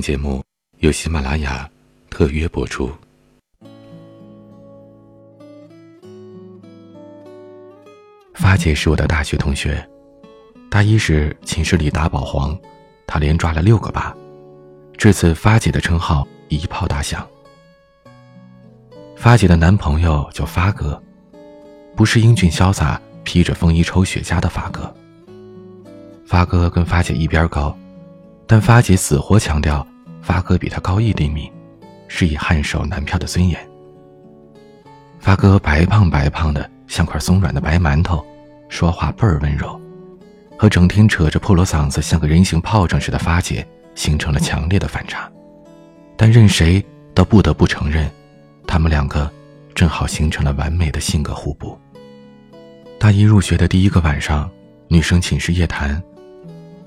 节目由喜马拉雅特约播出。发姐是我的大学同学，大一时寝室里打保皇，她连抓了六个靶，至此发姐的称号一炮打响。发姐的男朋友叫发哥，不是英俊潇洒、披着风衣抽雪茄的发哥。发哥跟发姐一边高，但发姐死活强调发哥比他高一厘米，是以汗手男票的尊严。发哥白胖白胖的，像块松软的白馒头，说话倍儿温柔，和整天扯着破锣嗓子像个人形炮仗似的发姐形成了强烈的反差。但任谁都不得不承认。他们两个正好形成了完美的性格互补。大一入学的第一个晚上，女生寝室夜谈，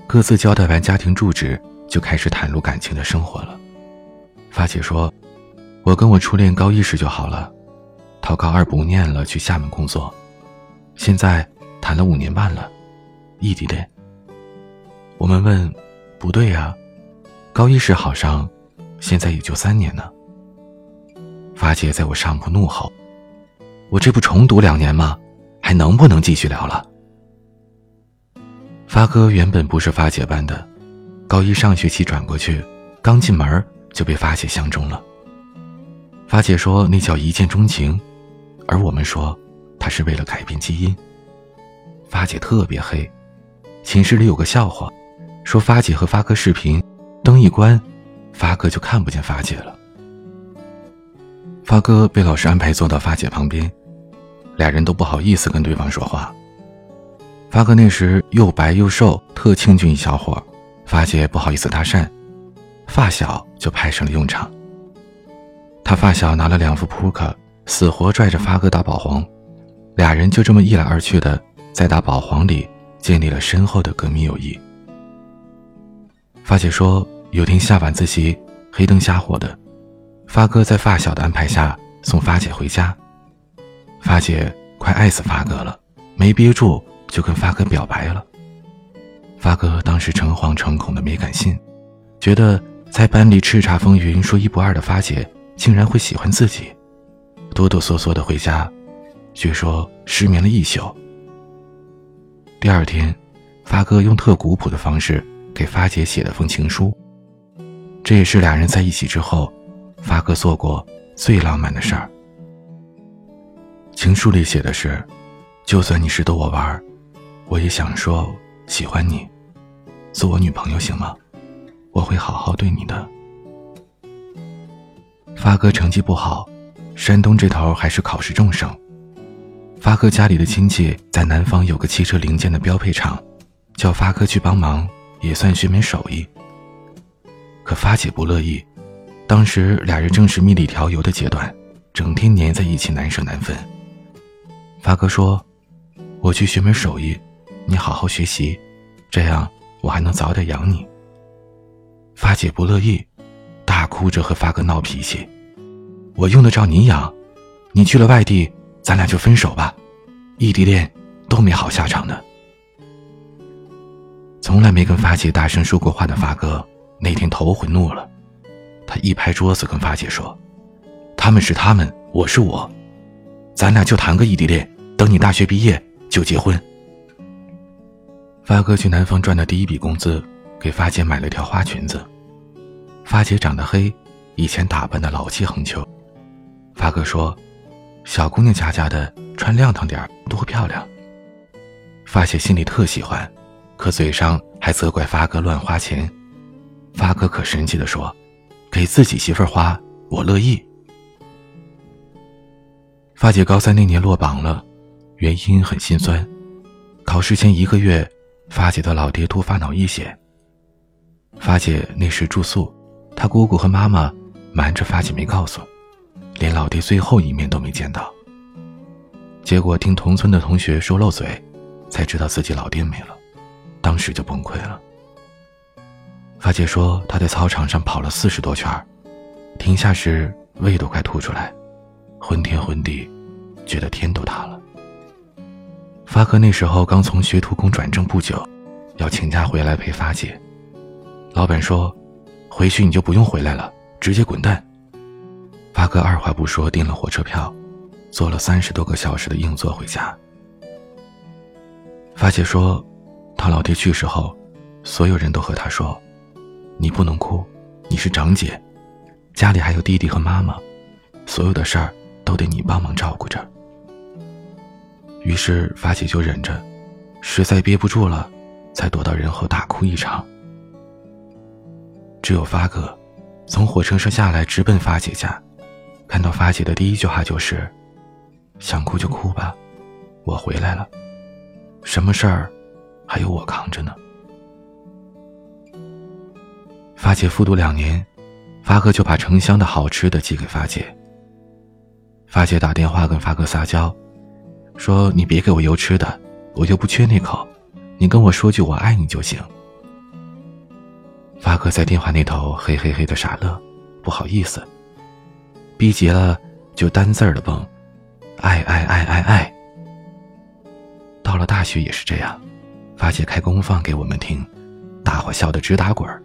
各自交代完家庭住址，就开始袒露感情的生活了。发姐说：“我跟我初恋高一时就好了，他高二不念了，去厦门工作，现在谈了五年半了，异地恋。”我们问：“不对呀，高一时好上，现在也就三年呢。”发姐在我上铺怒吼：“我这不重读两年吗？还能不能继续聊了？”发哥原本不是发姐班的，高一上学期转过去，刚进门就被发姐相中了。发姐说那叫一见钟情，而我们说他是为了改变基因。发姐特别黑，寝室里有个笑话，说发姐和发哥视频，灯一关，发哥就看不见发姐了。发哥被老师安排坐到发姐旁边，俩人都不好意思跟对方说话。发哥那时又白又瘦，特清俊一小伙，发姐不好意思搭讪，发小就派上了用场。他发小拿了两副扑克，死活拽着发哥打保皇，俩人就这么一来二去的在打保皇里建立了深厚的革命友谊。发姐说，有天下晚自习，黑灯瞎火的。发哥在发小的安排下送发姐回家，发姐快爱死发哥了，没憋住就跟发哥表白了。发哥当时诚惶诚恐的没敢信，觉得在班里叱咤风云、说一不二的发姐竟然会喜欢自己，哆哆嗦嗦的回家，据说失眠了一宿。第二天，发哥用特古朴的方式给发姐写了封情书，这也是俩人在一起之后。发哥做过最浪漫的事儿。情书里写的是：“就算你是逗我玩，我也想说喜欢你，做我女朋友行吗？我会好好对你的。”发哥成绩不好，山东这头还是考试重省。发哥家里的亲戚在南方有个汽车零件的标配厂，叫发哥去帮忙，也算学门手艺。可发姐不乐意。当时俩人正是蜜里调油的阶段，整天黏在一起，难舍难分。发哥说：“我去学门手艺，你好好学习，这样我还能早点养你。”发姐不乐意，大哭着和发哥闹脾气：“我用得着你养？你去了外地，咱俩就分手吧，异地恋都没好下场的。”从来没跟发姐大声说过话的发哥，那天头昏怒了。他一拍桌子，跟发姐说：“他们是他们，我是我，咱俩就谈个异地恋，等你大学毕业就结婚。”发哥去南方赚的第一笔工资，给发姐买了条花裙子。发姐长得黑，以前打扮的老气横秋。发哥说：“小姑娘家家的，穿亮堂点多漂亮。”发姐心里特喜欢，可嘴上还责怪发哥乱花钱。发哥可神气的说。给自己媳妇花，我乐意。发姐高三那年落榜了，原因很心酸。考试前一个月，发姐的老爹突发脑溢血。发姐那时住宿，她姑姑和妈妈瞒着发姐没告诉，连老爹最后一面都没见到。结果听同村的同学说漏嘴，才知道自己老爹没了，当时就崩溃了。发姐说，她在操场上跑了四十多圈，停下时胃都快吐出来，昏天昏地，觉得天都塌了。发哥那时候刚从学徒工转正不久，要请假回来陪发姐。老板说，回去你就不用回来了，直接滚蛋。发哥二话不说订了火车票，坐了三十多个小时的硬座回家。发姐说，他老爹去世后，所有人都和他说：“你不能哭，你是长姐，家里还有弟弟和妈妈，所有的事儿都得你帮忙照顾着。”于是发姐就忍着，实在憋不住了，才躲到人后大哭一场。只有发哥，从火车上下来，直奔发姐家。看到发姐的第一句话就是：“想哭就哭吧，我回来了，什么事儿还有我扛着呢。”发姐复读两年，发哥就把成箱的好吃的寄给发姐。发姐打电话跟发哥撒娇，说：“你别给我邮吃的，我就不缺那口，你跟我说句我爱你就行。”发哥在电话那头嘿嘿嘿的傻乐，不好意思。逼急了就单字儿的蹦，爱爱爱爱爱。到了大学也是这样，发姐开功放给我们听，大伙笑得直打滚儿。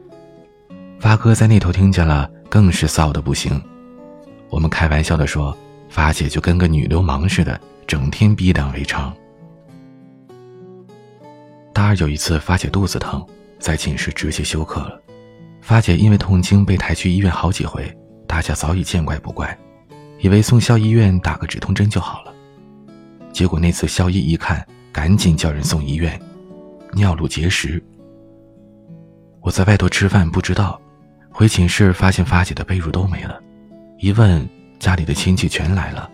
发哥在那头听见了，更是臊的不行。我们开玩笑的说，发姐就跟个女流氓似的，整天逼良为娼。大二有一次，发姐肚子疼，在寝室直接休克了。发姐因为痛经被抬去医院好几回，大家早已见怪不怪，以为送校医院打个止痛针就好了。结果那次校医一看，赶紧叫人送医院，尿路结石。我在外头吃饭不知道，回寝室发现发姐的被褥都没了，一问家里的亲戚全来了，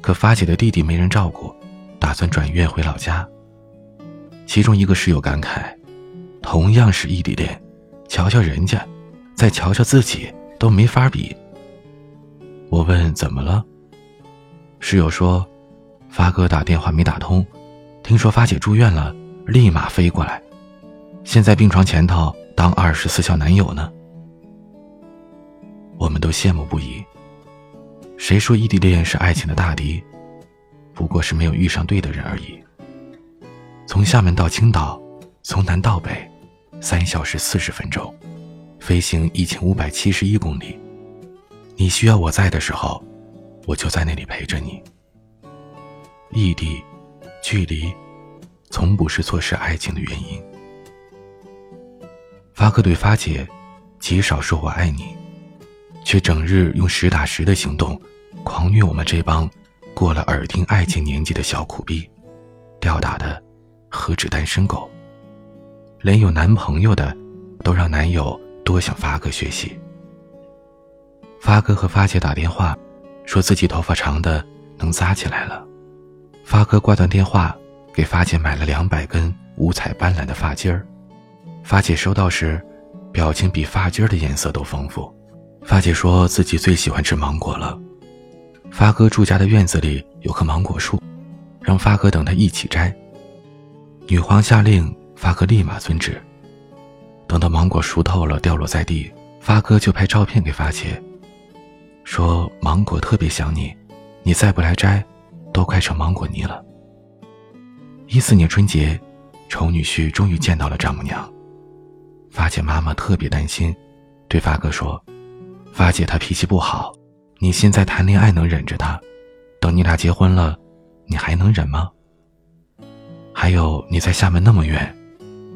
可发姐的弟弟没人照顾，打算转院回老家。其中一个室友感慨：“同样是异地恋。”瞧瞧人家，再瞧瞧自己，都没法比。我问怎么了，室友说，发哥打电话没打通，听说发姐住院了，立马飞过来，现在病床前头当二十四孝男友呢。我们都羡慕不已。谁说异地恋是爱情的大敌？不过是没有遇上对的人而已。从厦门到青岛，从南到北。三小时四十分钟，飞行一千五百七十一公里。你需要我在的时候，我就在那里陪着你。异地，距离，从不是错失爱情的原因。发哥对发姐，极少说我爱你，却整日用实打实的行动，狂虐我们这帮过了耳听爱情年纪的小苦逼，吊打的何止单身狗。连有男朋友的，都让男友多向发哥学习。发哥和发姐打电话，说自己头发长的能扎起来了。发哥挂断电话，给发姐买了两百根五彩斑斓的发巾儿。发姐收到时，表情比发巾儿的颜色都丰富。发姐说自己最喜欢吃芒果了。发哥住家的院子里有棵芒果树，让发哥等他一起摘。女皇下令。发哥立马遵旨。等到芒果熟透了，掉落在地，发哥就拍照片给发姐，说：“芒果特别想你，你再不来摘，都快成芒果泥了。”一四年春节，丑女婿终于见到了丈母娘，发姐妈妈特别担心，对发哥说：“发姐她脾气不好，你现在谈恋爱能忍着他，等你俩结婚了，你还能忍吗？还有你在厦门那么远。”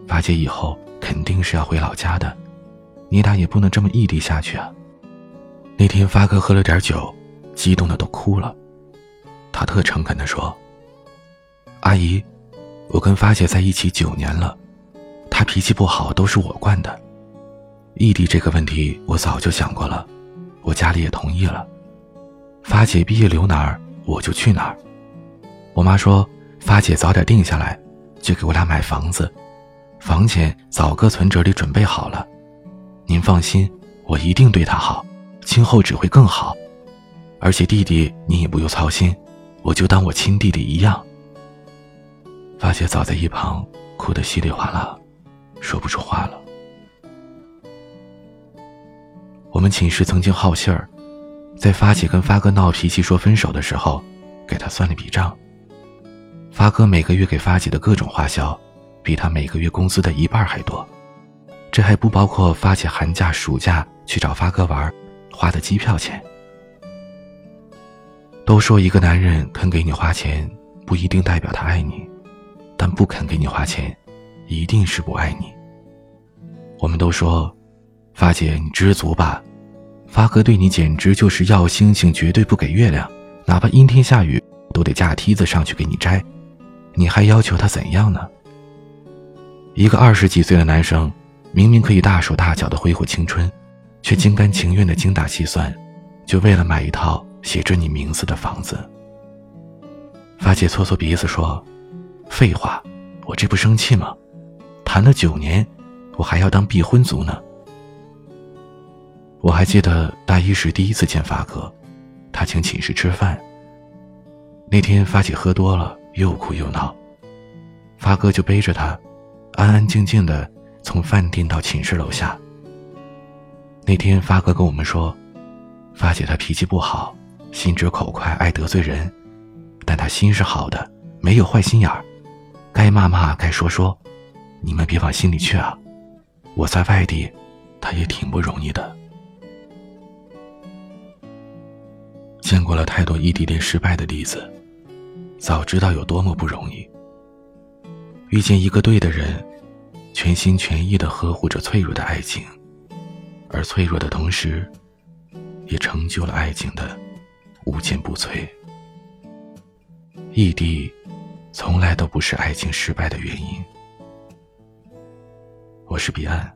发姐以后肯定是要回老家的，你俩也不能这么异地下去啊。那天发哥喝了点酒，激动的都哭了。他特诚恳的说：“阿姨，我跟发姐在一起九年了，她脾气不好都是我惯的。异地这个问题我早就想过了，我家里也同意了。发姐毕业留哪儿我就去哪儿。我妈说发姐早点定下来，就给我俩买房子。”房钱早搁存折里准备好了，您放心，我一定对她好，今后只会更好。而且弟弟你也不用操心，我就当我亲弟弟一样。发姐早在一旁哭得稀里哗啦，说不出话了。我们寝室曾经好信儿，在发姐跟发哥闹脾气说分手的时候，给他算了笔账。发哥每个月给发姐的各种花销。比他每个月工资的一半还多，这还不包括发起寒假、暑假去找发哥玩花的机票钱。都说一个男人肯给你花钱，不一定代表他爱你，但不肯给你花钱，一定是不爱你。我们都说，发姐你知足吧，发哥对你简直就是要星星绝对不给月亮，哪怕阴天下雨都得架梯子上去给你摘，你还要求他怎样呢？一个二十几岁的男生，明明可以大手大脚的挥霍青春，却心甘情愿的精打细算，就为了买一套。写着你名字的房子。发姐搓搓鼻子说：“废话，我这不生气吗？谈了九年，我还要当避婚族呢。”我还记得大一时第一次见发哥，他请寝室吃饭。那天发姐喝多了，又哭又闹，发哥就背着她，安安静静的从饭店到寝室楼下。那天发哥跟我们说，发姐她脾气不好。心直口快，爱得罪人，但她心是好的，没有坏心眼儿，该骂骂，该说说，你们别往心里去啊。我在外地，她也挺不容易的。见过了太多异地恋失败的例子，早知道有多么不容易。遇见一个对的人，全心全意的呵护着脆弱的爱情，而脆弱的同时，也成就了爱情的。无坚不摧。异地，从来都不是爱情失败的原因。我是彼岸，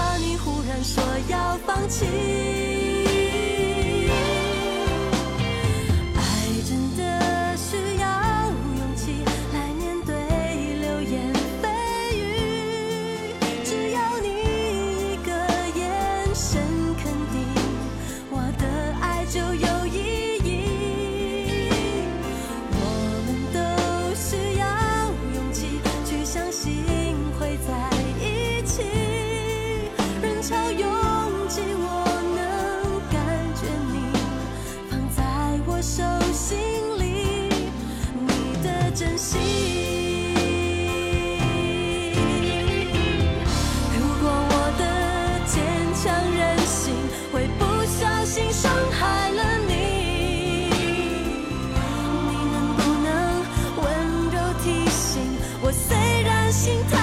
怕你忽然说要放弃。心疼。